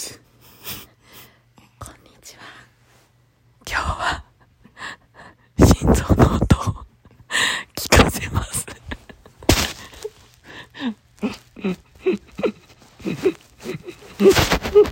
こんにちは。今日は心臓の音を聞かせます。